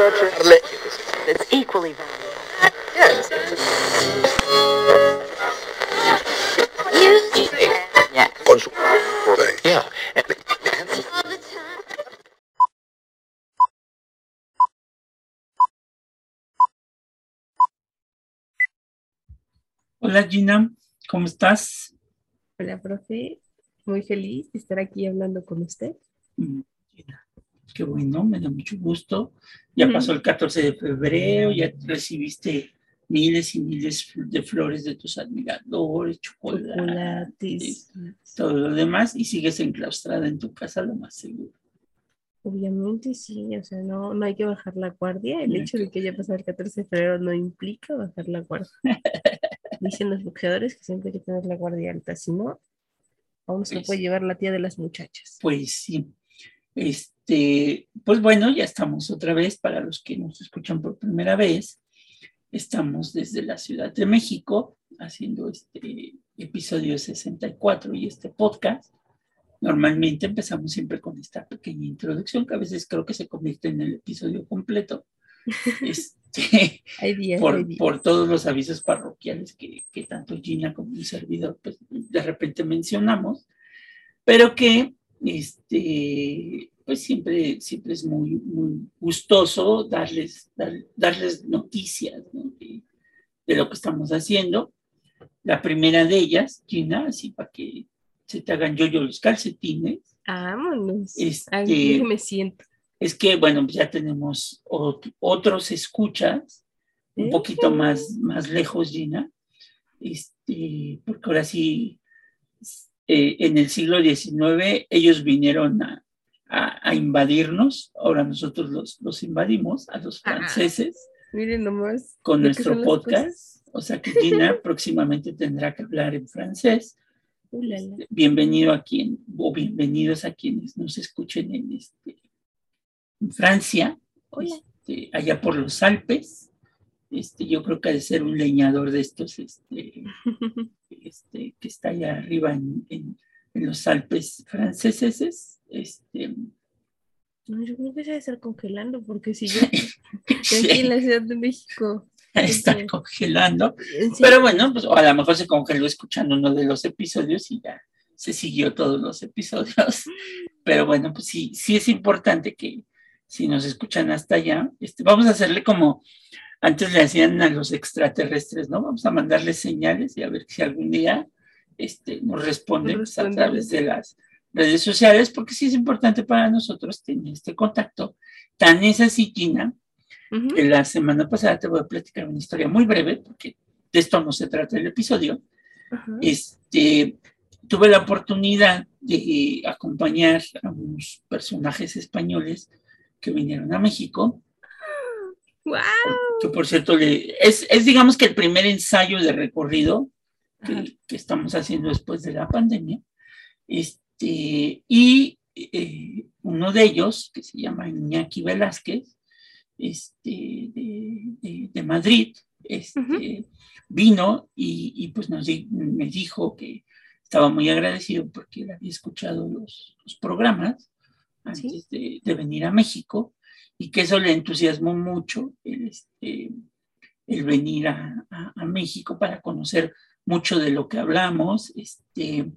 It's equally valuable. Yes. Yeah. yeah. Hola Gina, ¿cómo estás? Hola, profe. Muy feliz de estar aquí hablando con usted. Mm, qué bueno, me da mucho gusto. Ya pasó el 14 de febrero, ya recibiste miles y miles de flores de tus admiradores, chocolate, Chocolates. todo lo demás, y sigues enclaustrada en tu casa, lo más seguro. Obviamente sí, o sea, no, no hay que bajar la guardia. El No hecho de que haya pasado el 14 de febrero no implica bajar la guardia. Dicen los boxeadores que siempre hay que tener la guardia alta, si no, aún se lo Pues- puede llevar la tía de las muchachas. Pues sí. Este, pues bueno, ya estamos otra vez para los que nos escuchan por primera vez. Estamos desde la Ciudad de México haciendo este episodio 64 y este podcast. Normalmente empezamos siempre con esta pequeña introducción que a veces creo que se convierte en el episodio completo. Este, días, por, todos los avisos parroquiales que, que tanto Gina como un servidor pues, de repente mencionamos, pero que este, pues siempre, siempre es muy, muy gustoso darles, dar- darles noticias ¿no? de, de lo que estamos haciendo. La primera de ellas, Gina, así para que se te hagan yo los calcetines, Vámonos. Este- Aquí me siento. es que, bueno, ya tenemos ot- otros escuchas, un ¿Eh? poquito más, más lejos, Gina, este, porque ahora sí, eh, en el siglo XIX ellos vinieron a, a- a invadirnos, ahora nosotros los, los invadimos a los franceses Miren nomás. con nuestro podcast, o sea que Gina próximamente tendrá que hablar en francés. Ulala. Bienvenido a quien, o bienvenidos a quienes nos escuchen en, este, en Francia, este, allá por los Alpes. Este, yo creo que ha de ser un leñador de estos este, este, que está allá arriba en, en- en los Alpes franceses. Este, No, yo creo que se debe estar congelando, porque si yo estoy aquí en la Ciudad de México. está Este, congelando. ¿en serio? Pero bueno, pues o a lo mejor se congeló escuchando uno de los episodios y ya se siguió todos los episodios. Pero bueno, pues sí, sí es importante que si nos escuchan hasta allá, este, vamos a hacerle como antes le hacían a los extraterrestres, ¿no? Vamos a mandarles señales y a ver si algún día este, nos responden Nos pues, a través de las redes sociales, porque sí es importante para nosotros tener este contacto. Tan es así, Gina, Ujú. que la semana pasada te voy a platicar una historia muy breve, porque de esto no se trata el episodio. Ajá. Este, tuve la oportunidad de acompañar a unos personajes españoles que vinieron a México, ¡Guau! que por cierto le- es, es digamos que el primer ensayo de recorrido. Que, que estamos haciendo después de la pandemia. Este, y eh, uno de ellos, que se llama Iñaki Velázquez, este, de, de- de Madrid, este, Ujú. vino y, y, pues nos, di- me dijo que estaba muy agradecido porque él había escuchado los, los programas antes de, de venir a México y que eso le entusiasmó mucho el, este, el venir a, a- a México para conocer mucho de lo que hablamos. Este,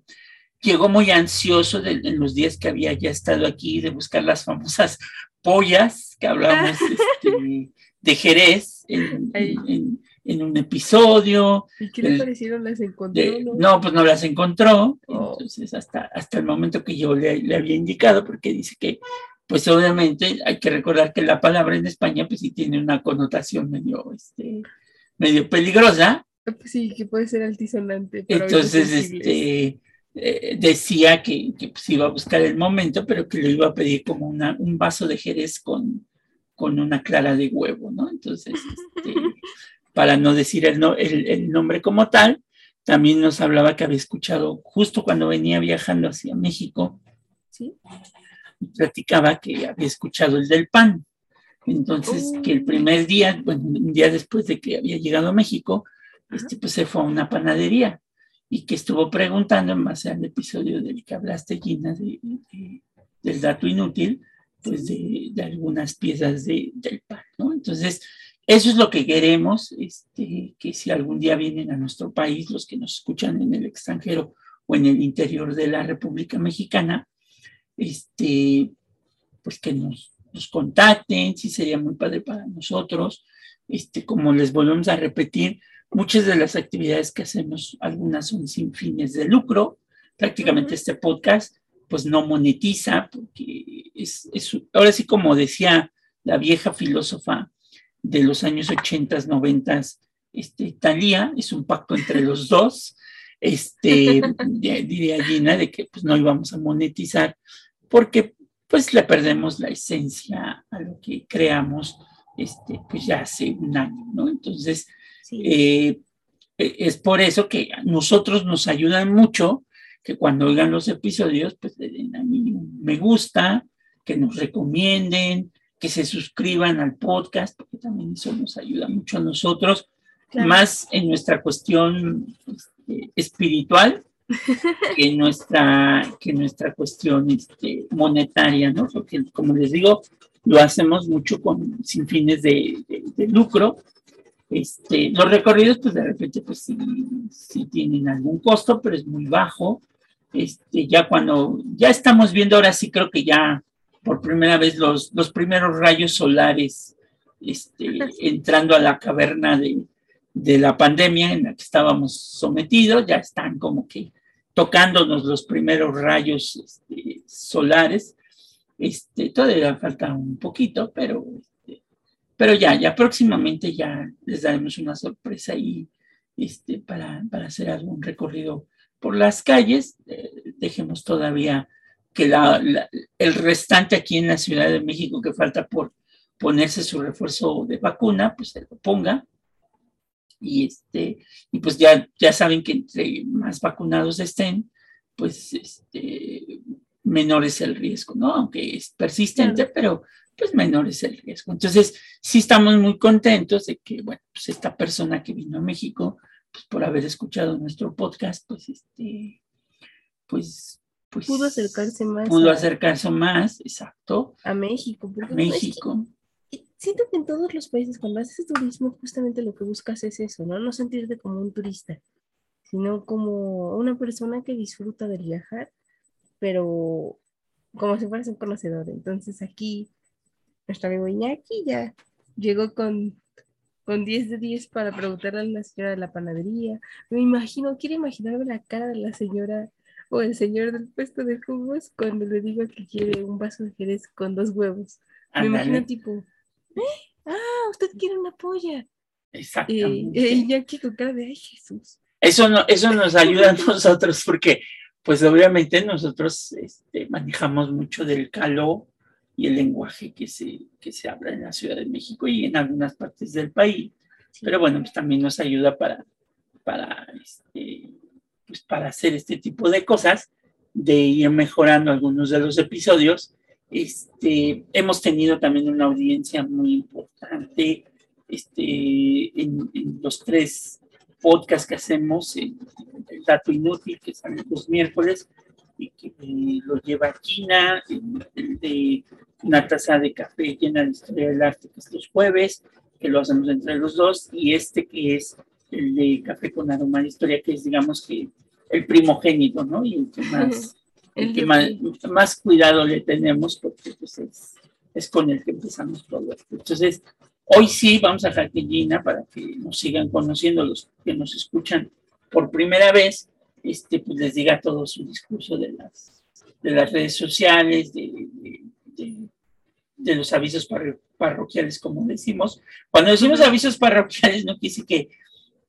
llegó muy ansioso de, en los días que había ya estado aquí de buscar las famosas pollas que hablamos este, de Jerez en, Ay. en- en un episodio. ¿Y qué le parecieron? ¿Las encontró? De- no? no, pues no las encontró. Oh. Entonces, hasta, hasta el momento que yo le, le había indicado, porque dice que, pues obviamente hay que recordar que la palabra en España, pues sí tiene una connotación medio, este, medio peligrosa. Pues sí, que puede ser altisonante. oídos Entonces, este, eh, decía que, que, pues, iba a buscar el momento, pero que le iba a pedir como una, un vaso de jerez con, con una clara de huevo, ¿no? Entonces, este, para no decir el, no- el- el nombre como tal, también nos hablaba que había escuchado justo cuando venía viajando hacia México, ¿Sí? platicaba que había escuchado el del pan. Entonces, Oh. que el primer día, bueno, un día después de que había llegado a México. Este, pues se fue a una panadería y que estuvo preguntando en base al episodio del que hablaste, Gina, de- de- del dato inútil, pues de, de algunas piezas de, del pan, Entonces, eso es lo que queremos, este, que si algún día vienen a nuestro país, los que nos escuchan en el extranjero o en el interior de la República Mexicana, este, pues que nos, nos contacten, sí sería muy padre para nosotros. Este, como les volvemos a repetir, muchas de las actividades que hacemos, algunas son sin fines de lucro. Prácticamente este podcast, pues no monetiza, porque es, es, ahora sí, como decía la vieja filósofa de los años 80, 90, este, Talía, es un pacto entre los dos. Este, diría Gina, de que pues no íbamos a monetizar, porque pues le perdemos la esencia a lo que creamos este, pues ya hace un año, ¿no? Entonces, eh, e, es por eso que a nosotros nos ayudan mucho que cuando oigan los episodios, pues le den a mí me gusta, que nos recomienden, que se suscriban al podcast, porque también eso nos ayuda mucho a nosotros, más en nuestra cuestión este, espiritual, que nuestra, que nuestra cuestión este, monetaria, ¿no? Porque, como les digo, lo hacemos mucho con, sin fines de, lucro. Este, los recorridos, pues de repente, pues sí, tienen algún costo, pero es muy bajo. Este, ya cuando, ya estamos viendo ahora sí creo que ya por primera vez los, los primeros rayos solares este, entrando a la caverna de, de la pandemia en la que estábamos sometidos, ya están como que tocándonos los primeros rayos este, solares. Este, todavía falta un poquito, pero, pero ya, ya próximamente ya les daremos una sorpresa ahí este, para, para hacer algún recorrido por las calles. Eh, dejemos todavía que la, el restante aquí en la Ciudad de México que falta por ponerse su refuerzo de vacuna, pues se lo ponga. Y este y pues ya ya saben que entre más vacunados estén pues este menor es el riesgo no aunque es persistente pero pues menor es el riesgo entonces sí estamos muy contentos de que bueno pues esta persona que vino a México pues por haber escuchado nuestro podcast pues este pues pues pudo acercarse más pudo acercarse más exacto a México a México siento que en todos los países cuando haces turismo justamente lo que buscas es eso, ¿no? No sentirte como un turista, sino como una persona que disfruta de viajar, pero como si fueras un conocedor. Entonces aquí nuestro amigo Iñaki ya llegó con, con 10 de 10 para preguntarle a la señora de la panadería. Me imagino, quiero imaginarme la cara de la señora o el señor del puesto de jugos cuando le digo que quiere un vaso de jerez con dos huevos. Me imagino tipo, ah, usted quiere una polla. Exactamente. Y ya aquí con cara de, ay, Jesús. Eso, no, eso nos ayuda a nosotros porque, pues obviamente nosotros este, manejamos mucho del calor y el lenguaje que se, que se habla en la Ciudad de México y en algunas partes del país. Pero bueno, pues también nos ayuda para, para, este, pues para hacer este tipo de cosas, de ir mejorando algunos de los episodios este, hemos tenido también una audiencia muy importante este, en, los tres podcasts que hacemos, el, Dato Inútil, que sale los miércoles, que lo lleva China, el, de una taza de café llena de historia del arte, que es los jueves, que lo hacemos entre los dos, y este que es el de café con aroma de historia, que es, digamos, que el primogénito, ¿no? Y el que más el que más, cuidado le tenemos porque pues, es, con el que empezamos todo esto. Entonces, hoy sí vamos a dejar para que nos sigan conociendo los que nos escuchan por primera vez, este, pues les diga todo su discurso de las, de las redes sociales, de, de, los avisos parroquiales, como decimos. Cuando decimos avisos parroquiales, no quiere decir que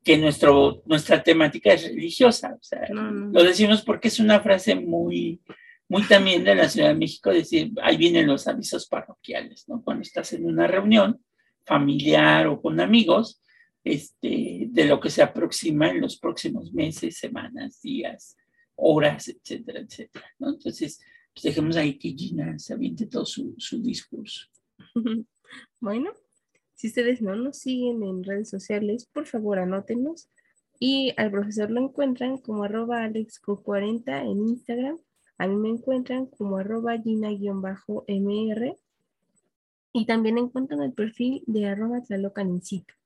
que nuestro, nuestra temática es religiosa. O sea, Lo decimos porque es una frase muy, muy también de la Ciudad de México, decir, ahí vienen los avisos parroquiales, ¿no? Cuando estás en una reunión familiar o con amigos, este, de lo que se aproxima en los próximos meses, semanas, días, horas, etcétera, etcétera, ¿no? Entonces, pues dejemos ahí que Gina se aviente todo su, su discurso. Bueno, si ustedes no nos siguen en redes sociales, por favor anótenos. Y al profesor lo encuentran como arroba alexco40 en Instagram. A mí me encuentran como arroba gina-mr. Y también encuentran el perfil de arroba sitio.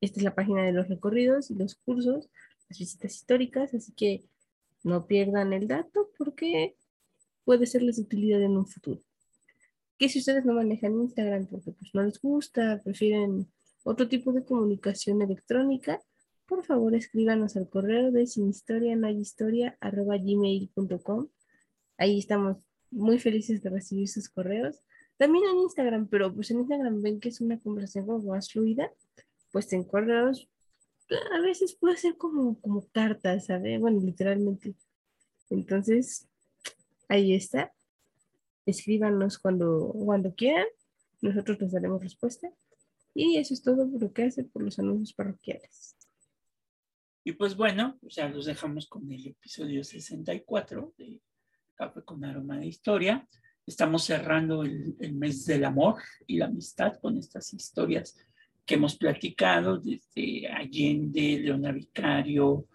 Esta es la página de los recorridos y los cursos, las visitas históricas, así que no pierdan el dato porque puede serles de utilidad en un futuro. Que si ustedes no manejan Instagram porque pues no les gusta, prefieren otro tipo de comunicación electrónica, por favor escríbanos al correo de sinhistoria.com. Ahí estamos muy felices de recibir sus correos. También en Instagram, pero pues en Instagram ven que es una conversación más fluida, pues en correos a veces puede ser como, como cartas, ¿sabes? Bueno, literalmente. Entonces, ahí está. Escríbanos cuando, cuando quieran. Nosotros les daremos respuesta. Y eso es todo por lo que hace por los anuncios parroquiales. Y pues bueno, ya los dejamos con el episodio 64 de Café con Aroma de Historia. Estamos cerrando el, mes del amor y la amistad con estas historias que hemos platicado desde Allende, Leona Vicario,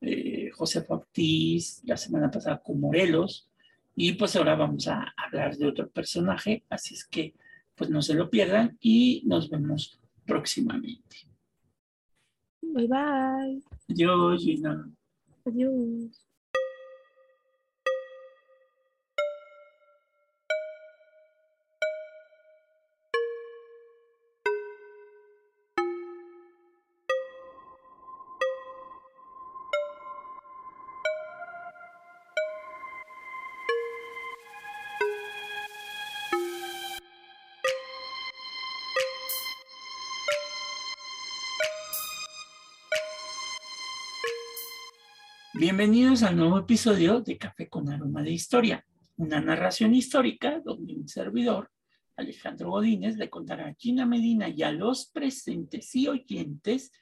eh, José Ortiz, la semana pasada con Morelos, y pues ahora vamos a hablar de otro personaje, así es que pues no se lo pierdan y nos vemos próximamente. Bye bye. Adiós, Gina. Adiós. Bienvenidos al nuevo episodio de Café con Aroma de Historia, una narración histórica donde un servidor, Alejandro Godínez, le contará a Gina Medina y a los presentes y oyentes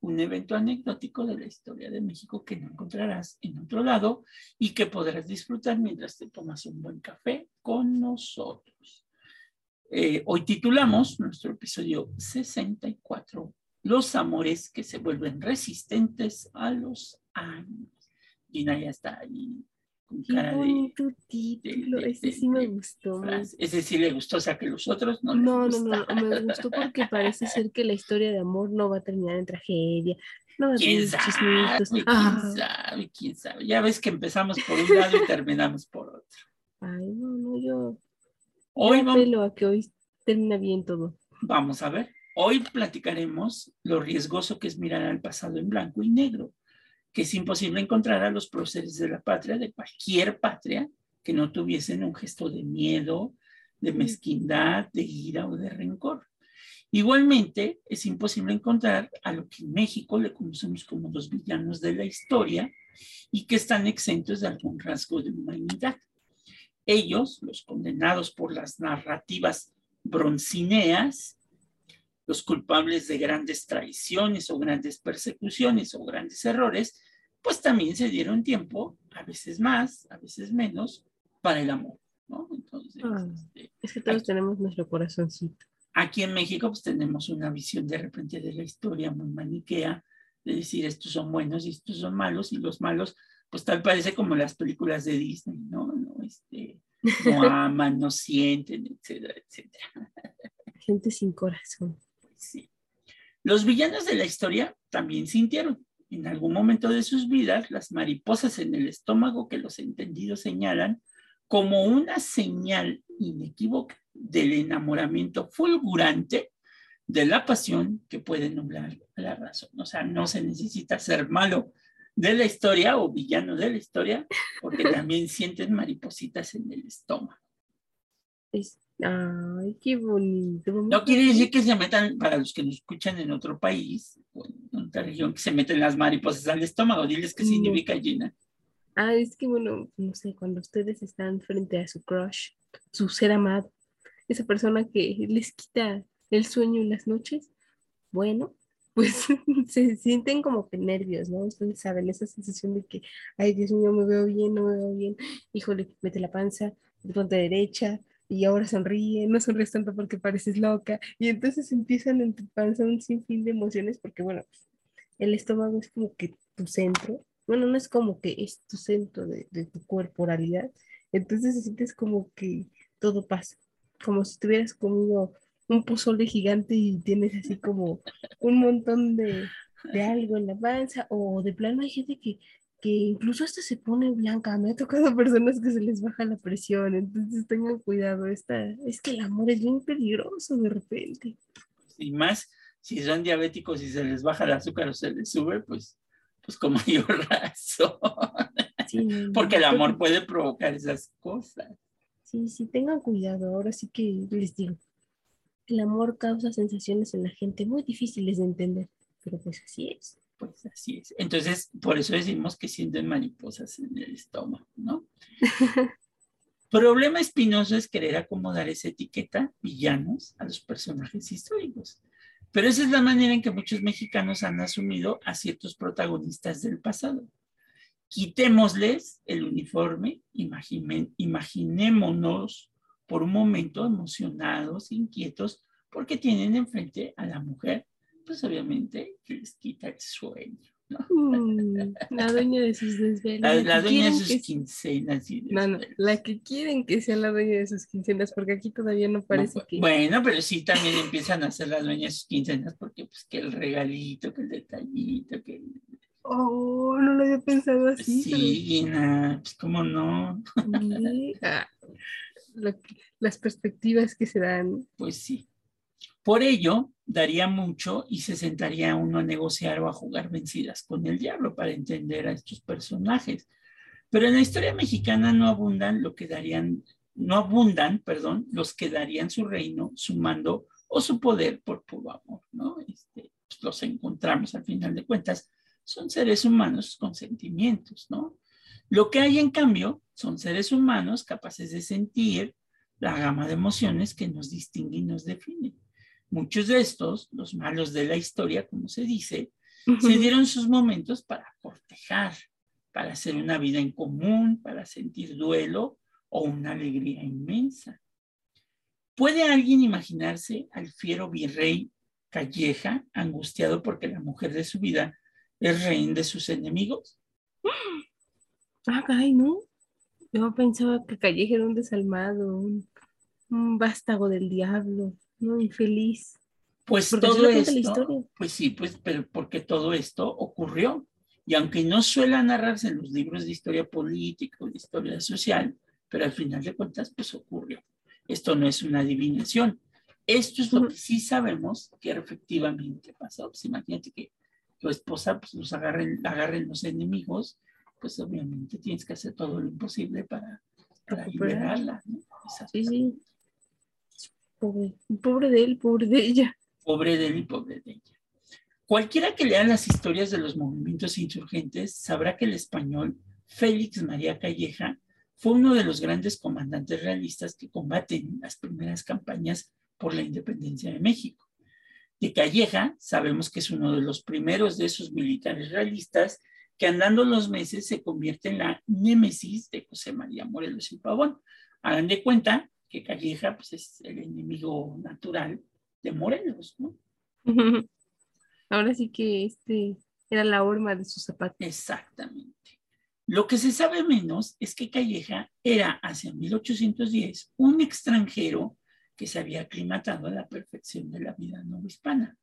un evento anecdótico de la historia de México que no encontrarás en otro lado y que podrás disfrutar mientras te tomas un buen café con nosotros. Eh, hoy titulamos nuestro episodio 64, Los amores que se vuelven resistentes a los años. Gina ya está ahí con cara de, título, ese sí me gustó. Ese sí le gustó, o sea que los otros no. No, no, no, no, me gustó porque parece ser que la historia de amor no va a terminar en tragedia. No ¿Quién sabe? ¿Quién ah. sabe? ¿Quién sabe? Ya ves que empezamos por un lado y terminamos por otro. Ay, no, no, yo. Hoy yo vamos, a que hoy termina bien todo. Vamos a ver. Hoy platicaremos lo riesgoso que es mirar al pasado en blanco y negro que es imposible encontrar a los próceres de la patria, de cualquier patria, que no tuviesen un gesto de miedo, de mezquindad, de ira o de rencor. Igualmente, es imposible encontrar a lo que en México le conocemos como los villanos de la historia y que están exentos de algún rasgo de humanidad. Ellos, los condenados por las narrativas broncineas, los culpables de grandes traiciones o grandes persecuciones o grandes errores, pues también se dieron tiempo, a veces más, a veces menos, para el amor. ¿no? Entonces, ah, este, es que todos tenemos nuestro corazoncito. Aquí en México pues tenemos una visión de repente de la historia muy maniquea, de decir estos son buenos y estos son malos, y los malos pues tal parece como las películas de Disney, ¿no? no, este, no aman, no sienten, etcétera, etcétera. Gente sin corazón. Sí. Los villanos de la historia también sintieron en algún momento de sus vidas las mariposas en el estómago que los entendidos señalan como una señal inequívoca del enamoramiento fulgurante de la pasión que puede nublar la razón. O sea, no se necesita ser malo de la historia o villano de la historia, porque también sienten maripositas en el estómago. Ay, qué bonito. No quiere decir que se metan, para los que nos escuchan en otro país, o en otra región, que se meten las mariposas al estómago. Diles qué significa llena. Ah, es que bueno, no sé, cuando ustedes están frente a su crush, su ser amado, esa persona que les quita el sueño en las noches, bueno, pues se sienten como que nervios, ¿no? Ustedes saben esa sensación de que, ay, Dios mío, me veo bien, no me veo bien, híjole, mete la panza, de ponte derecha, y ahora sonríe, no sonríes tanto porque pareces loca, y entonces empiezan en tu panza un sinfín de emociones porque, bueno, el estómago es como que tu centro, bueno, no es como que es tu centro de, de tu corporalidad, entonces te sientes como que todo pasa, como si tuvieras comido un pozole gigante y tienes así como un montón de, de algo en la panza, o de plano hay gente que, que incluso hasta se pone blanca. Me ha tocado personas que se les baja la presión, entonces tengan cuidado. Esta, es que el amor es bien peligroso de repente. Y más si son diabéticos y se les baja el azúcar o se les sube, pues, pues con mayor razón. Porque el amor puede provocar esas cosas. Sí, sí, tengan cuidado. Ahora sí que les digo, el amor causa sensaciones en la gente muy difíciles de entender, pero pues así es. Pues así es. Entonces, por eso decimos que sienten mariposas en el estómago, ¿no? Problema espinoso es querer acomodar esa etiqueta villanos a los personajes históricos. Pero esa es la manera en que muchos mexicanos han asumido a ciertos protagonistas del pasado. Quitémosles el uniforme, imaginémonos por un momento emocionados, inquietos, porque tienen enfrente a la mujer, pues obviamente les quita el sueño. Mm, la dueña de sus desvelos. La, dueña de sus quincenas. no, no, la que quieren que sea la dueña de sus quincenas, porque aquí todavía no parece que. Bueno, pero sí también empiezan a ser las dueñas de sus quincenas, porque pues que el regalito, que el detallito, que. Oh, no lo había pensado así. Sí, pero... pues cómo no. Ah, las perspectivas que se dan. Pues sí. Por ello, daría mucho y se sentaría uno a negociar o a jugar vencidas con el diablo para entender a estos personajes. Pero en la historia mexicana no abundan lo que darían, no abundan, perdón, los que darían su reino, su mando o su poder por puro amor, ¿no? Este, pues, los encontramos al final de cuentas, son seres humanos con sentimientos, ¿no? Lo que hay en cambio son seres humanos capaces de sentir la gama de emociones que nos distingue y nos define. Muchos de estos, los malos de la historia, como se dice, se dieron sus momentos para cortejar, para hacer una vida en común, para sentir duelo o una alegría inmensa. ¿Puede alguien imaginarse al fiero virrey Calleja angustiado porque la mujer de su vida es reina de sus enemigos? Ah, caray, ¿no? Yo pensaba que Calleja era un desalmado, un, un vástago del diablo. No, infeliz. Pues todo esto, pues sí, pues, pero porque todo esto ocurrió. Y aunque no suele narrarse en los libros de historia política o de historia social, pero al final de cuentas, pues ocurrió. Esto no es una adivinación. Esto es lo que sí sabemos que efectivamente pasó. Pues imagínate que tu esposa pues, los agarren, agarren los enemigos, pues obviamente tienes que hacer todo lo imposible para, para liberarla. Sí, sí. Pobre, de él, pobre de ella. Pobre de él y pobre de ella. Cualquiera que lea las historias de los movimientos insurgentes sabrá que el español Félix María Calleja fue uno de los grandes comandantes realistas que combaten las primeras campañas por la independencia de México. De Calleja sabemos que es uno de los primeros de esos militares realistas que andando los meses se convierte en la némesis de José María Morelos y Pavón. Hagan de cuenta que Calleja pues, es el enemigo natural de Morelos, ¿no? Ahora sí que este era la horma de su zapato. Exactamente. Lo que se sabe menos es que Calleja era hacia 1810 un extranjero que se había aclimatado a la perfección de la vida no hispana,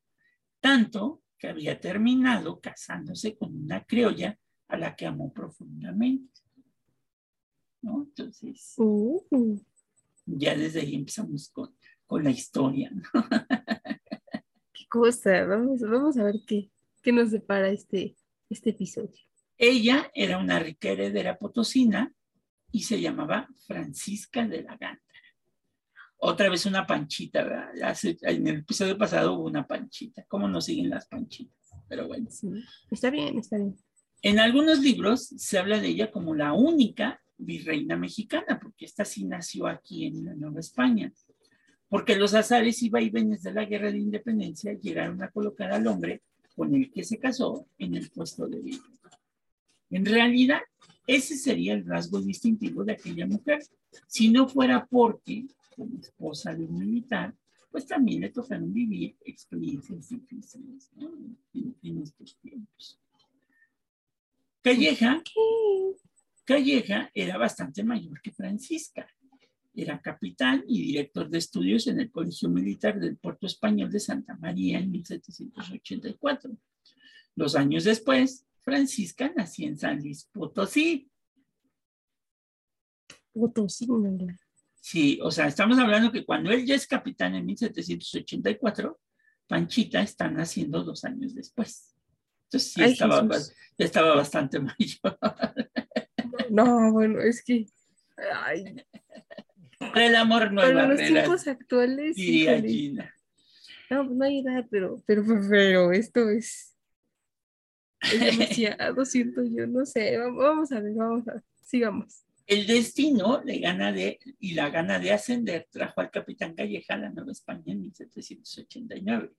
tanto que había terminado casándose con una criolla a la que amó profundamente. ¿No? Entonces, uh ya desde ahí empezamos con, con la historia. Qué cosa, vamos, vamos a ver qué, qué nos depara este, este episodio. Ella era una rica heredera potosina y se llamaba Francisca de la Gándara. Otra vez una panchita, ¿verdad? en el episodio pasado hubo una panchita. ¿Cómo nos siguen las panchitas? Pero bueno. está bien, está bien. En algunos libros se habla de ella como la única virreina mexicana, porque esta sí nació aquí en la Nueva España. Porque los azares y vaivenes de la guerra de independencia llegaron a colocar al hombre con el que se casó en el puesto de virrey. En realidad, ese sería el rasgo distintivo de aquella mujer. Si no fuera porque, como esposa de un militar, pues también le tocaron vivir experiencias difíciles en, estos tiempos. Calleja Calleja era bastante mayor que Francisca. Era capitán y director de estudios en el Colegio Militar del Puerto Español de Santa María en 1784. Dos años después, Francisca nació en San Luis Potosí. Potosí, Sí, o sea, estamos hablando que cuando él ya es capitán en 1784, Panchita está naciendo dos años después. Entonces sí, estaba, estaba, bastante mayor. No, bueno, es que... Ay. El amor no hay Para los tiempos actuales... Diría Gina. No, pues no hay edad, pero, pero, pero esto es... Es demasiado, siento yo, no sé. Vamos a ver, vamos a ver. Sigamos. El destino le gana de, y la gana de ascender trajo al capitán Calleja a la Nueva España en 1789.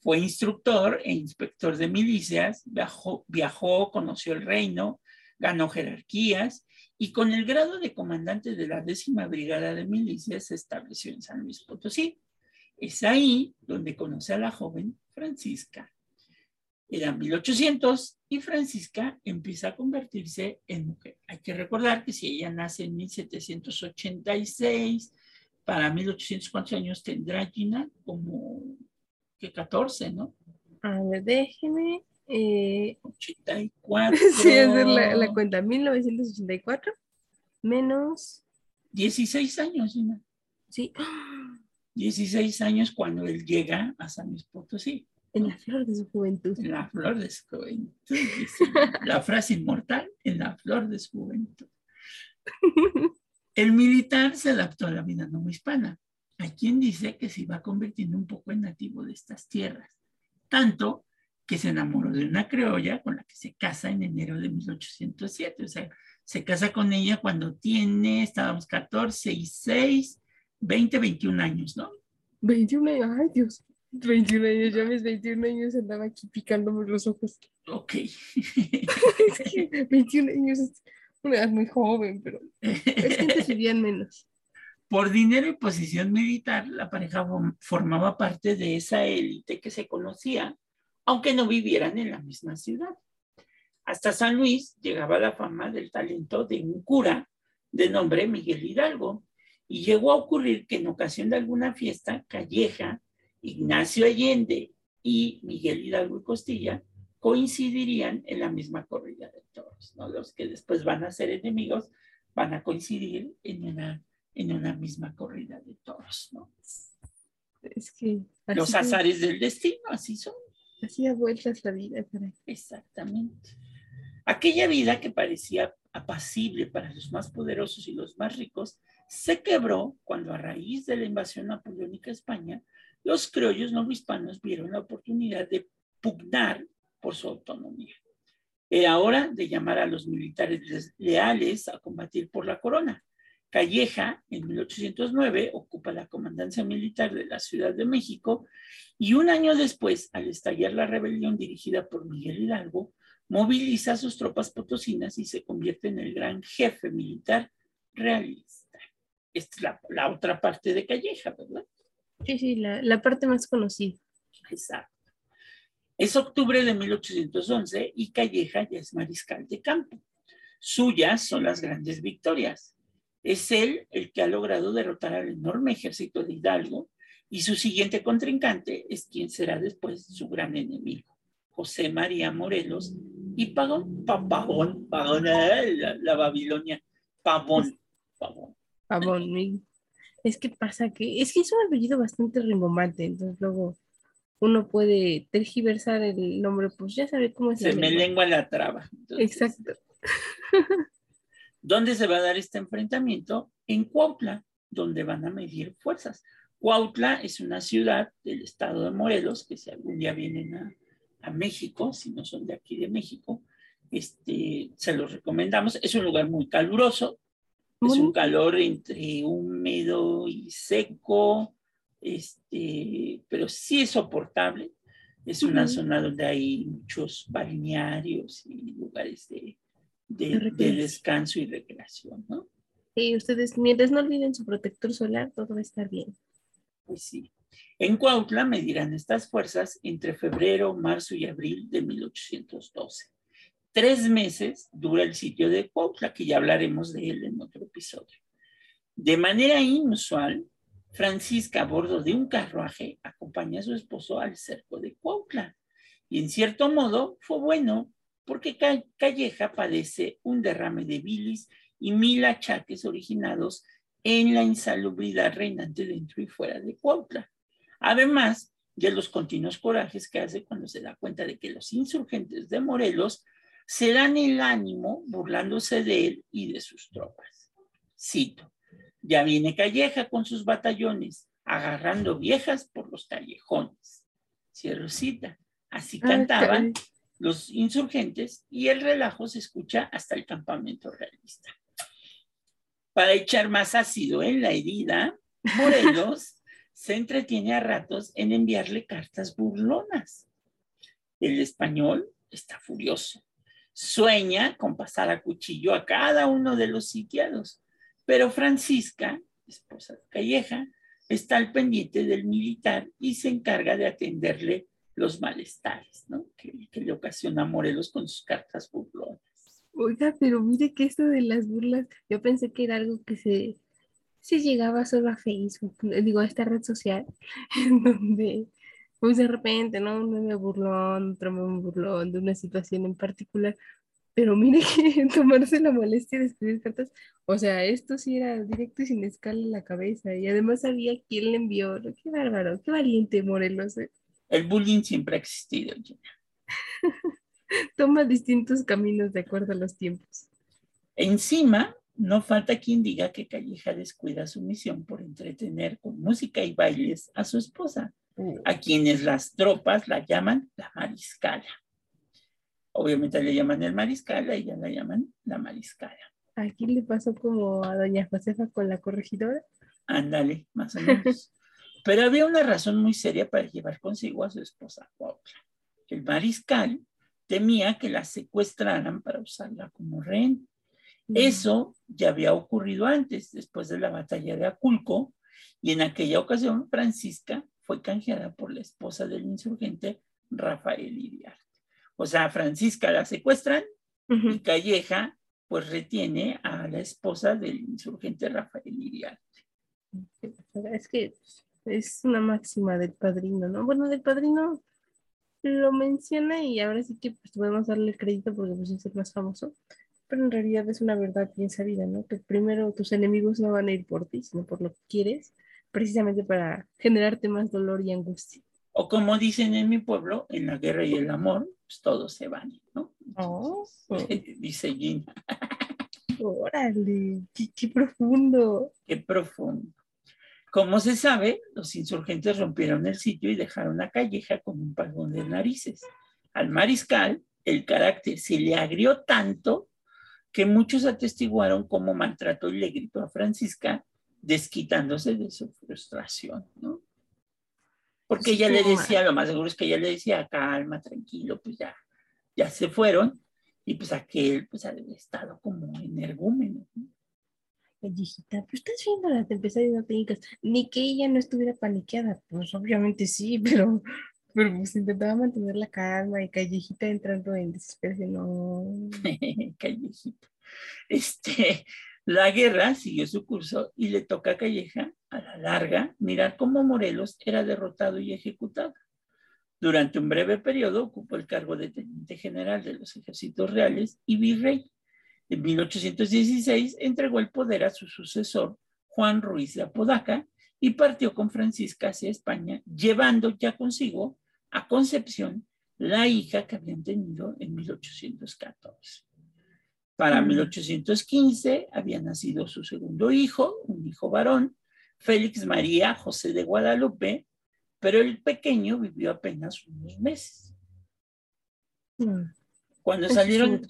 Fue instructor e inspector de milicias, viajó, viajó, conoció el reino, ganó jerarquías y con el grado de comandante de la décima brigada de milicias se estableció en San Luis Potosí. Es ahí donde conoce a la joven Francisca. Era 1800 y Francisca empieza a convertirse en mujer. Hay que recordar que si ella nace en 1786, para 1800, ¿cuántos años tendrá Gina? Como que 14, ¿no? A ver, déjeme. Eh, 84. sí, esa es la, la, cuenta. 1984 menos. 16 años, Gina. Sí. 16 años cuando él llega a San Luis Potosí. En la flor de su juventud. En la flor de su juventud. la frase inmortal, en la flor de su juventud. El militar se adaptó a la vida no hispana. Hay quien dice que se iba convirtiendo un poco en nativo de estas tierras, tanto que se enamoró de una criolla con la que se casa en enero de 1807. O sea, se casa con ella cuando tiene, estábamos 14 y 6, 20, 21 años, ¿no? 21 años, ay Dios, 21 años, ya mis 21 años andaba aquí picándome los ojos. Ok. 21 años es una edad muy joven, pero es que antes vivían menos. Por dinero y posición militar, la pareja formaba parte de esa élite que se conocía, aunque no vivieran en la misma ciudad. Hasta San Luis llegaba la fama del talento de un cura de nombre Miguel Hidalgo, y llegó a ocurrir que en ocasión de alguna fiesta, Calleja, Ignacio Allende y Miguel Hidalgo y Costilla coincidirían en la misma corrida de toros, ¿no? Los que después van a ser enemigos van a coincidir en una en una misma corrida de toros, ¿no? Es que... Los azares del destino, así son. Da vueltas la vida, Exactamente. Aquella vida que parecía apacible para los más poderosos y los más ricos, se quebró cuando a raíz de la invasión napoleónica a España, los criollos no hispanos vieron la oportunidad de pugnar por su autonomía. Era hora de llamar a los militares leales a combatir por la corona. Calleja, en 1809, ocupa la comandancia militar de la Ciudad de México y un año después, al estallar la rebelión dirigida por Miguel Hidalgo, moviliza a sus tropas potosinas y se convierte en el gran jefe militar realista. Esta es la, la otra parte de Calleja, ¿verdad? Sí, sí, la, la parte más conocida. Exacto. Es octubre de 1811 y Calleja ya es mariscal de campo. Suyas son las grandes victorias es él el que ha logrado derrotar al enorme ejército de Hidalgo y su siguiente contrincante es quien será después su gran enemigo, José María Morelos y Pagón, Pavón, Pavón, eh, la, Babilonia, Pavón, Pavón. Pavón, es que pasa que, es que es un apellido bastante rimbombante, entonces luego uno puede tergiversar el nombre, pues ya sabe cómo es. Se me lengua la traba. Exacto. ¿Dónde se va a dar este enfrentamiento? En Cuautla, donde van a medir fuerzas. Cuautla es una ciudad del estado de Morelos, que si algún día vienen a, México, si no son de aquí de México, este, se los recomendamos. Es un lugar muy caluroso, es un calor entre húmedo y seco, este, pero sí es soportable. Es una zona donde hay muchos balnearios y lugares de, de, descanso y recreación, ¿no? Sí, ustedes, mientras no olviden su protector solar, todo va a estar bien. Pues sí. En Cuautla medirán estas fuerzas entre febrero, marzo y abril de 1812. Tres meses dura el sitio de Cuautla, que ya hablaremos de él en otro episodio. De manera inusual, Francisca a bordo de un carruaje acompaña a su esposo al cerco de Cuautla. Y en cierto modo fue bueno porque Calleja padece un derrame de bilis y mil achaques originados en la insalubridad reinante dentro y fuera de Cuautla. Además de los continuos corajes que hace cuando se da cuenta de que los insurgentes de Morelos se dan el ánimo burlándose de él y de sus tropas. Cito, ya viene Calleja con sus batallones, agarrando viejas por los callejones. Cierro cita. Así ah, cantaban los insurgentes y el relajo se escucha hasta el campamento realista. Para echar más ácido en la herida, Morelos se entretiene a ratos en enviarle cartas burlonas. El español está furioso. Sueña con pasar a cuchillo a cada uno de los sitiados, pero Francisca, esposa de Calleja, está al pendiente del militar y se encarga de atenderle los malestares, ¿no? Que, le ocasiona a Morelos con sus cartas burlonas. Oiga, pero mire que esto de las burlas, yo pensé que era algo que se, se llegaba solo a Facebook, digo, a esta red social, en donde, pues de repente, ¿no? Un meme burlón, otro meme burlón de una situación en particular, pero mire que tomarse la molestia de escribir cartas, o sea, esto sí era directo y sin escala en la cabeza, y además sabía quién le envió, qué bárbaro, qué valiente Morelos. ¿eh? El bullying siempre ha existido, Gina. Toma distintos caminos de acuerdo a los tiempos. Encima, no falta quien diga que Calleja descuida su misión por entretener con música y bailes a su esposa, uh. a quienes las tropas la llaman la mariscala. Obviamente le llaman el mariscal, a ella la llaman la mariscala. Aquí le pasó como a doña Josefa con la corregidora. Ándale, más o menos. Pero había una razón muy seria para llevar consigo a su esposa Cuautla. El mariscal temía que la secuestraran para usarla como rehén. Mm. Eso ya había ocurrido antes, después de la batalla de Aculco, y en aquella ocasión Francisca fue canjeada por la esposa del insurgente Rafael Iriarte. O sea, Francisca la secuestran y Calleja pues retiene a la esposa del insurgente Rafael Iriarte. Es que es una máxima del padrino, ¿no? Bueno, del padrino lo menciona y ahora sí que pues, podemos darle crédito porque pues, es el más famoso, pero en realidad es una verdad bien sabida, ¿no? Que primero tus enemigos no van a ir por ti, sino por lo que quieres, precisamente para generarte más dolor y angustia. O como dicen en mi pueblo, en la guerra y el amor, pues todos se van, ¿no? oh. dice Gina. Órale, qué profundo. Qué profundo. Como se sabe, los insurgentes rompieron el sitio y dejaron a Calleja con un palmón de narices. Al mariscal, el carácter se le agrió tanto que muchos atestiguaron cómo maltrató y le gritó a Francisca, desquitándose de su frustración, ¿no? Porque ella le decía, lo más seguro es que ella le decía, calma, tranquilo, pues ya, ya se fueron, y pues aquel, pues había estado como energúmeno. ¿no? Callejita, pero estás viendo la tempestad y no Ni que ella no estuviera paniqueada. Pues obviamente sí, pero, pero pues intentaba mantener la calma y Callejita entrando en desesperación. Callejita. Este, la guerra siguió su curso y le toca a Calleja, a la larga, mirar cómo Morelos era derrotado y ejecutado. Durante un breve periodo ocupó el cargo de teniente general de los ejércitos reales y virrey. En 1816 entregó el poder a su sucesor, Juan Ruiz de Apodaca, y partió con Francisca hacia España, llevando ya consigo a Concepción la hija que habían tenido en 1814. Para 1815 mm. había nacido su segundo hijo, un hijo varón, Félix María José de Guadalupe, pero el pequeño vivió apenas unos meses. Cuando salieron,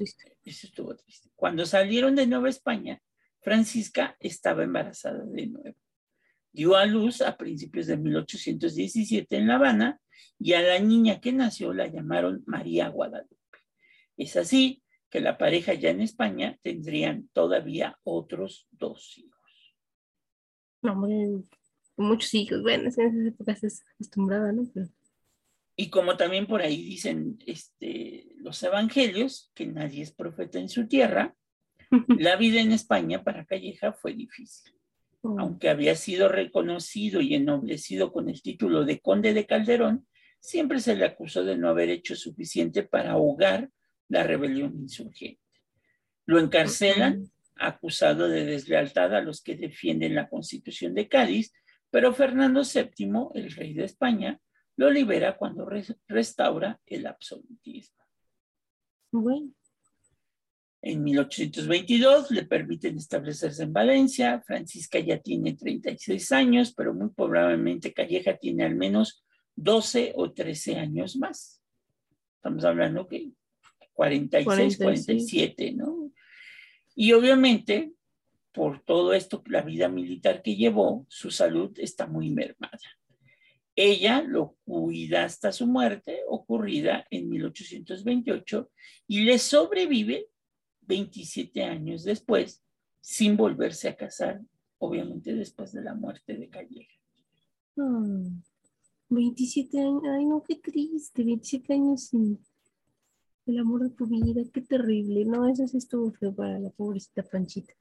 eso estuvo triste. Cuando salieron de Nueva España, Francisca estaba embarazada de nuevo. Dio a luz a principios de 1817 en La Habana y a la niña que nació la llamaron María Guadalupe. Es así que la pareja ya en España tendrían todavía otros dos hijos. No, muchos hijos. Bueno, en esas épocas se acostumbraba, ¿no? Y como también por ahí dicen este, los evangelios, que nadie es profeta en su tierra, la vida en España para Calleja fue difícil. Oh. Aunque había sido reconocido y ennoblecido con el título de conde de Calderón, siempre se le acusó de no haber hecho suficiente para ahogar la rebelión insurgente. Lo encarcelan, acusado de deslealtad a los que defienden la constitución de Cádiz, pero Fernando VII, el rey de España, lo libera cuando restaura el absolutismo. Bueno. En 1822 le permiten establecerse en Valencia. Francisca ya tiene 36 años, pero muy probablemente Calleja tiene al menos 12 o 13 años más. Estamos hablando que 46, 47, ¿no? Y obviamente, por todo esto, la vida militar que llevó, su salud está muy mermada. Ella lo cuida hasta su muerte, ocurrida en 1828, y le sobrevive 27 años después, sin volverse a casar, obviamente después de la muerte de Calleja. 27 años, ay no, qué triste, 27 años sin el amor de tu vida, qué terrible. No, eso sí estuvo feo para la pobrecita Panchita.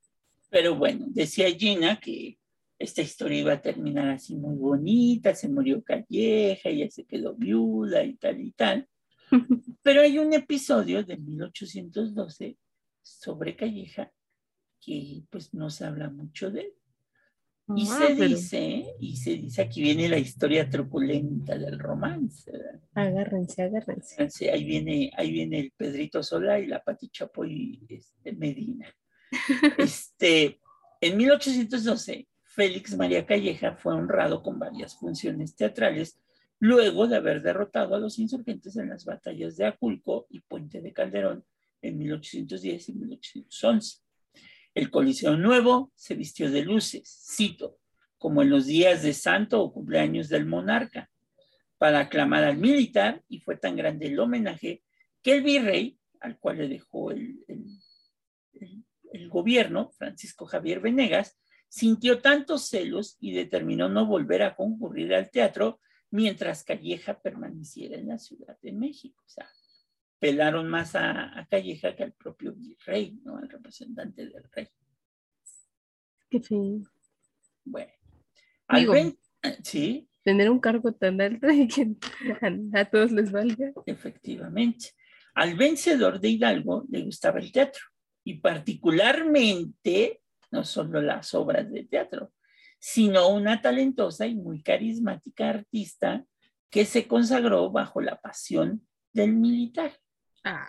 Pero bueno, decía Gina que esta historia iba a terminar así muy bonita, se murió Calleja, ella se quedó viuda y tal y tal. Pero hay un episodio de 1812 sobre Calleja que pues no se habla mucho de él. Y ah, se dice, y se dice, aquí viene la historia truculenta del romance. Agárrense, agárrense. Ahí viene, ahí viene el Pedrito Sola y la Pati Chapoy este, Medina. este, en 1812, Félix María Calleja fue honrado con varias funciones teatrales luego de haber derrotado a los insurgentes en las batallas de Aculco y Puente de Calderón en 1810 y 1811. El Coliseo Nuevo se vistió de luces, cito, como en los días de santo o cumpleaños del monarca, para aclamar al militar y fue tan grande el homenaje que el virrey, al cual le dejó el, el gobierno, Francisco Javier Venegas, sintió tantos celos y determinó no volver a concurrir al teatro mientras Calleja permaneciera en la Ciudad de México. O sea, pelaron más a, Calleja que al propio rey, ¿no? Al representante del rey. Qué feo. Bueno. Digo, eh, sí. Tener un cargo tan alto y que a, todos les valga. Efectivamente. Al vencedor de Hidalgo le gustaba el teatro y particularmente no solo las obras de teatro, sino una talentosa y muy carismática artista que se consagró bajo la pasión del militar. Ah.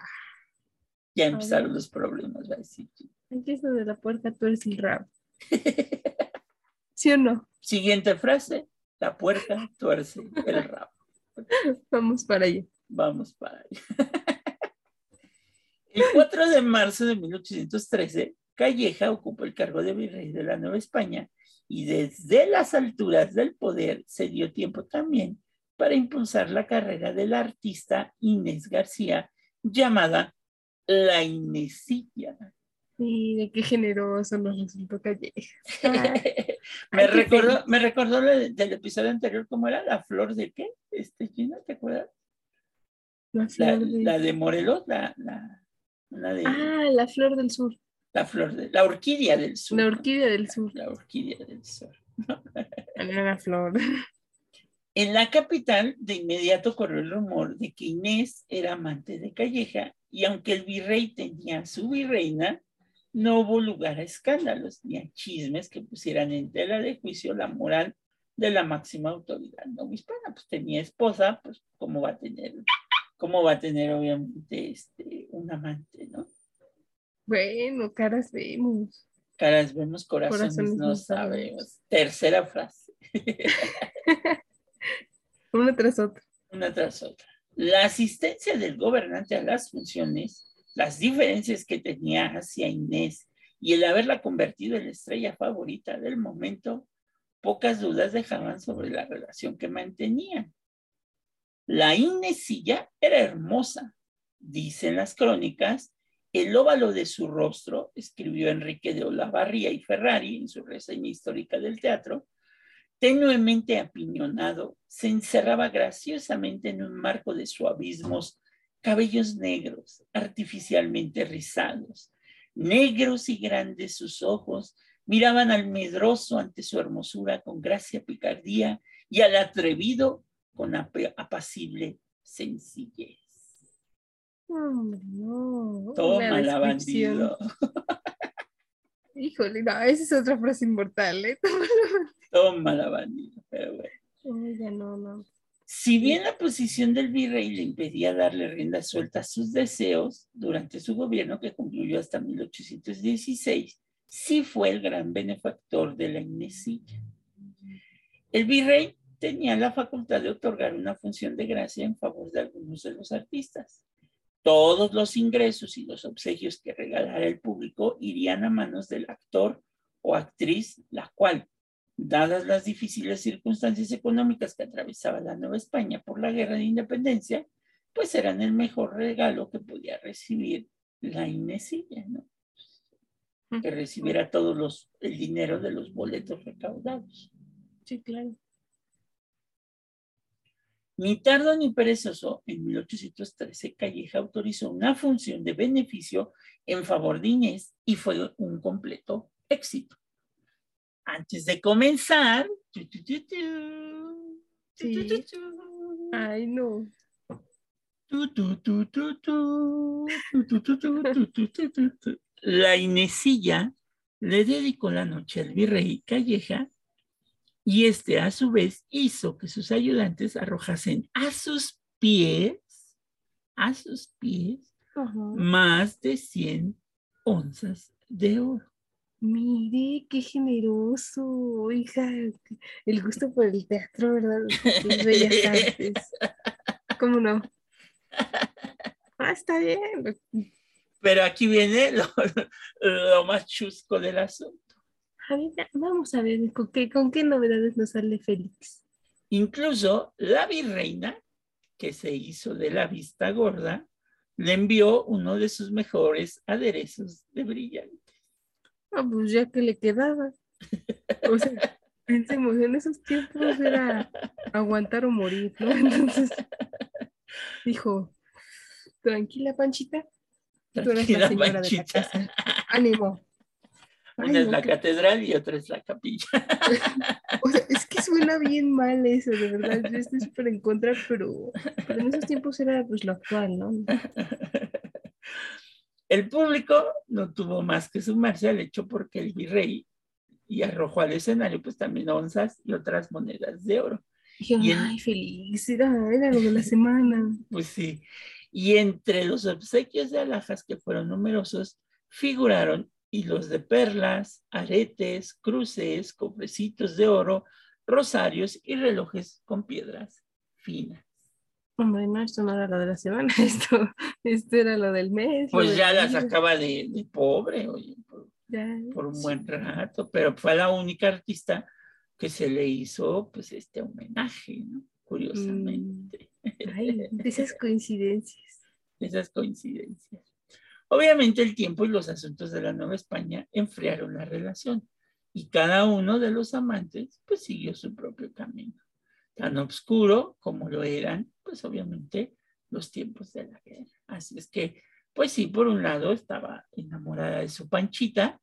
Ya empezaron los problemas, va a decir. Empieza de la puerta tú eres el rabo. ¿Sí o no? Siguiente frase, la puerta tuerce el rabo. Vamos para allá. Vamos para allá. El 4 de marzo de 1813, Calleja ocupó el cargo de virrey de la Nueva España y desde las alturas del poder se dio tiempo también para impulsar la carrera de la artista Inés García, llamada La Inesilla. Sí, de qué generoso nos resultó Calleja. me, recordó, me recordó del episodio anterior, ¿cómo era? ¿La flor de qué? Este, Gina, ¿te acuerdas? La, de... la de Morelos, la, la, de... Ah, la flor del sur. La flor de... La orquídea del sur. La orquídea del sur. La orquídea del sur. La flor. En la capital, de inmediato corrió el rumor de que Inés era amante de Calleja y aunque el virrey tenía su virreina, no hubo lugar a escándalos ni a chismes que pusieran en tela de juicio la moral de la máxima autoridad no hispana. Pues tenía esposa, pues cómo va a tener, cómo va a tener obviamente este, un amante, ¿no? Bueno, caras vemos. Caras vemos, corazones, no sabemos. Tercera frase. Una tras otra. Una tras otra. La asistencia del gobernante a las funciones, las diferencias que tenía hacia Inés y el haberla convertido en la estrella favorita del momento, pocas dudas dejaban sobre la relación que mantenían. La Inesilla era hermosa, dicen las crónicas, el óvalo de su rostro, escribió Enrique de Olavarría y Ferrari en su reseña histórica del teatro, tenuemente apiñonado, se encerraba graciosamente en un marco de suavismos, cabellos negros, artificialmente rizados, negros y grandes sus ojos, Miraban al medroso ante su hermosura con gracia picardía y al atrevido con apacible sencillez. No. Toma la bandido. Híjole, no, esa es otra frase inmortal, ¿eh? Toma la bandido, pero bueno. no, no. Si bien la posición del virrey le impedía darle rienda suelta a sus deseos durante su gobierno, que concluyó hasta 1816, sí fue el gran benefactor de la Inesilla. El virrey tenía la facultad de otorgar una función de gracia en favor de algunos de los artistas. Todos los ingresos y los obsequios que regalara el público irían a manos del actor o actriz, la cual, dadas las difíciles circunstancias económicas que atravesaba la Nueva España por la guerra de independencia, pues eran el mejor regalo que podía recibir la Inesilla, ¿no? Que recibiera todos los, el dinero de los boletos recaudados. Sí, claro. Ni tardo ni perezoso, en 1813 Calleja autorizó una función de beneficio en favor de Inés y fue un completo éxito antes de comenzar. Ay, no. La Inesilla le dedicó la noche al virrey Calleja y este a su vez hizo que sus ayudantes arrojasen a sus pies, a sus pies, más de 100 onzas de oro. Mire, qué generoso, hija. El gusto por el teatro, ¿verdad? Las bellas artes. ¿Cómo no? Ah, está bien. Pero aquí viene lo, más chusco del asunto. Vamos a ver ¿con qué, con qué novedades nos sale Félix. Incluso la virreina, que se hizo de la vista gorda, le envió uno de sus mejores aderezos de brillante. Ah, pues ya que le quedaba. O sea, pensemos, en esos tiempos era aguantar o morir, ¿no? Entonces, dijo, tranquila, Panchita. Tú eres la señora Panchita. de la casa. Ánimo. Una es la catedral y otra es la capilla. O sea, es que suena bien mal eso, de verdad. Yo estoy súper en contra, pero, pero en esos tiempos era pues lo actual, ¿no? El público no tuvo más que sumarse al hecho porque el virrey y arrojó al escenario pues también onzas y otras monedas de oro. y ay, feliz, era, lo de la semana. pues sí. Y entre los obsequios de alhajas que fueron numerosos, figuraron hilos de perlas, aretes, cruces, cofrecitos de oro, rosarios y relojes con piedras finas. Bueno, esto no era lo de la semana, esto, esto era lo del mes. Pues ya la sacaba de, pobre, oye, por, un buen rato, pero fue la única artista que se le hizo pues este homenaje, ¿no? Curiosamente. Mm. Ay, esas coincidencias. esas coincidencias. Obviamente el tiempo y los asuntos de la Nueva España enfriaron la relación y cada uno de los amantes pues siguió su propio camino tan oscuro como lo eran, pues obviamente, los tiempos de la guerra. Así es que, pues sí, por un lado estaba enamorada de su panchita,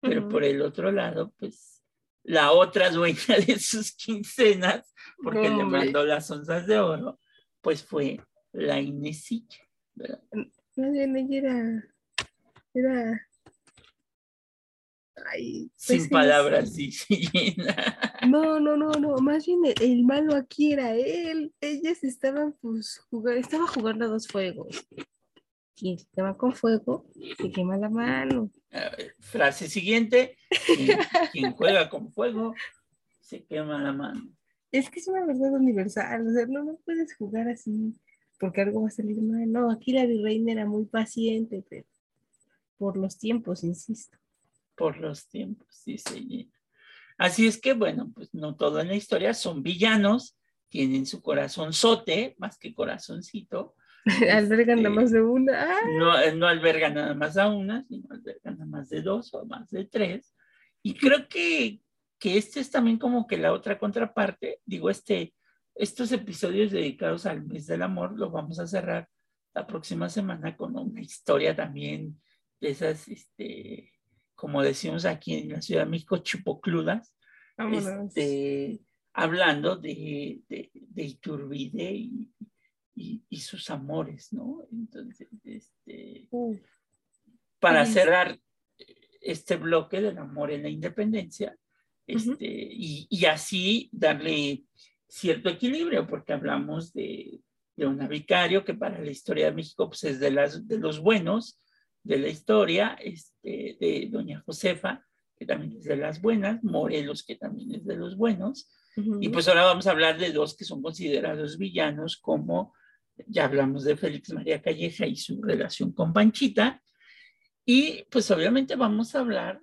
pero por el otro lado, pues la otra dueña de sus quincenas, porque le mandó las onzas de oro, pues fue la Inesilla, ¿verdad? Más bien ella era, era Sin palabras, sí, No, no, no, no, más bien el, malo aquí era él. Ellas estaban pues jugando, estaba jugando a dos fuegos. Quien se quema con fuego, se quema la mano. frase siguiente, quien, juega con fuego, se quema la mano. Es que es una verdad universal, o sea, no, no puedes jugar así porque algo va a salir mal. No, aquí la virreina era muy paciente, pero por los tiempos, insisto por los tiempos, sí, sí. Así es que, bueno, pues no todo en la historia son villanos, tienen su corazón sote, más que corazoncito. albergan nada este, más de una. No, no albergan nada más a una, sino albergan nada más de dos o más de tres. Y creo que, que este es también como que la otra contraparte. Digo, este, estos episodios dedicados al mes del amor los vamos a cerrar la próxima semana con una historia también de esas, este, como decimos aquí en la Ciudad de México, chupocludas, este, hablando de, de, Iturbide y, y, sus amores, ¿no? Entonces, este, para cerrar este bloque del amor en la independencia, este, y, y, así darle cierto equilibrio, porque hablamos de, de un vicario que para la historia de México pues, es de, las, de los buenos de la historia, este, de doña Josefa, que también es de las buenas, Morelos, que también es de los buenos, y pues ahora vamos a hablar de dos que son considerados villanos, como ya hablamos de Félix María Calleja y su relación con Panchita, y pues obviamente vamos a hablar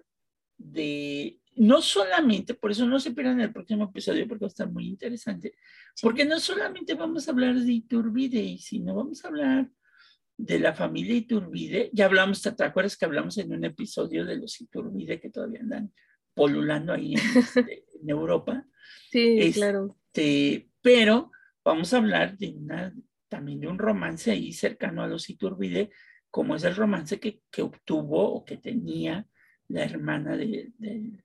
de no solamente, por eso no se pierdan el próximo episodio porque va a estar muy interesante, porque no solamente vamos a hablar de Iturbide, sino vamos a hablar de la familia Iturbide. Ya hablamos, ¿te acuerdas que hablamos en un episodio de los Iturbide que todavía andan polulando ahí en, este, Europa? Sí, este, claro. Pero vamos a hablar de una, también de un romance ahí cercano a los Iturbide, como es el romance que, que obtuvo o que tenía la hermana de, de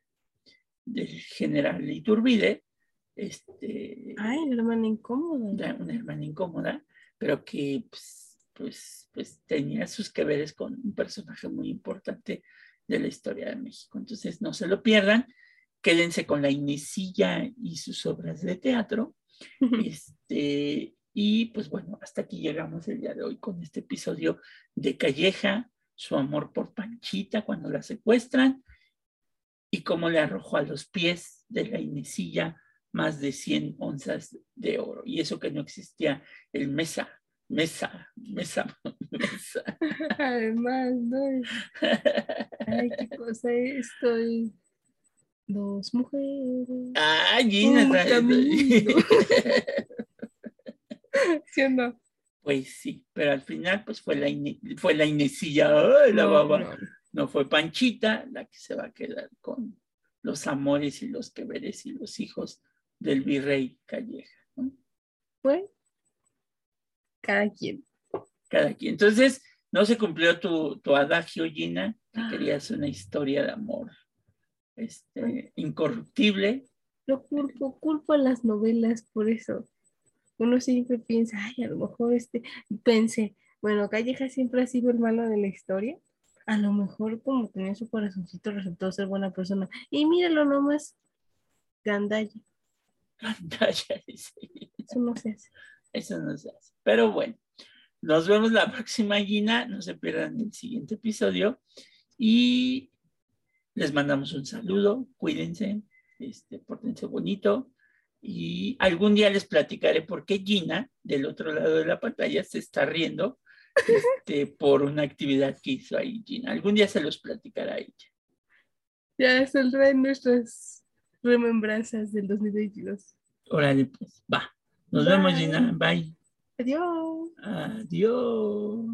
del general Iturbide. Este, Ay, una hermana incómoda. Una hermana incómoda, pero que pues, pues, pues tenía sus que veres con un personaje muy importante de la historia de México. Entonces, no se lo pierdan. Quédense con la Inesilla y sus obras de teatro. este, y pues bueno, hasta aquí llegamos el día de hoy con este episodio de Calleja, su amor por Panchita cuando la secuestran y cómo le arrojó a los pies de la Inesilla más de 100 onzas de oro. Y eso que no existía el mesa, mesa, mesa, mesa. Además, ¿no? Ay, qué cosa estoy. Dos mujeres. Ay, Gina, ¿Sí o no? Pues sí, pero al final pues fue la, fue la Inesilla, Ay, la baba no fue Panchita la que se va a quedar con los amores y los que veres y los hijos del virrey Calleja. ¿no? Fue cada quien. Cada quien. Entonces, no se cumplió tu, tu adagio, Gina, que ah. querías una historia de amor este, incorruptible. Lo culpo, culpo a las novelas por eso. Uno siempre piensa, ay, a lo mejor este, pensé, bueno, Calleja siempre ha sido el malo de la historia a lo mejor como tenía su corazoncito resultó ser buena persona. Y míralo nomás, gandalla. Gandalla, sí. Eso no se hace. Eso no se hace. Pero bueno, nos vemos la próxima, Gina. No se pierdan el siguiente episodio. Y les mandamos un saludo. Cuídense, este, pórtense bonito. Y algún día les platicaré por qué Gina, del otro lado de la pantalla, se está riendo este, por una actividad que hizo ahí Gina. Algún día se los platicará ella. Ya saldrá en nuestras remembranzas del 2022. Órale, pues, va. Nos vemos, Gina. Bye. Adiós. Adiós.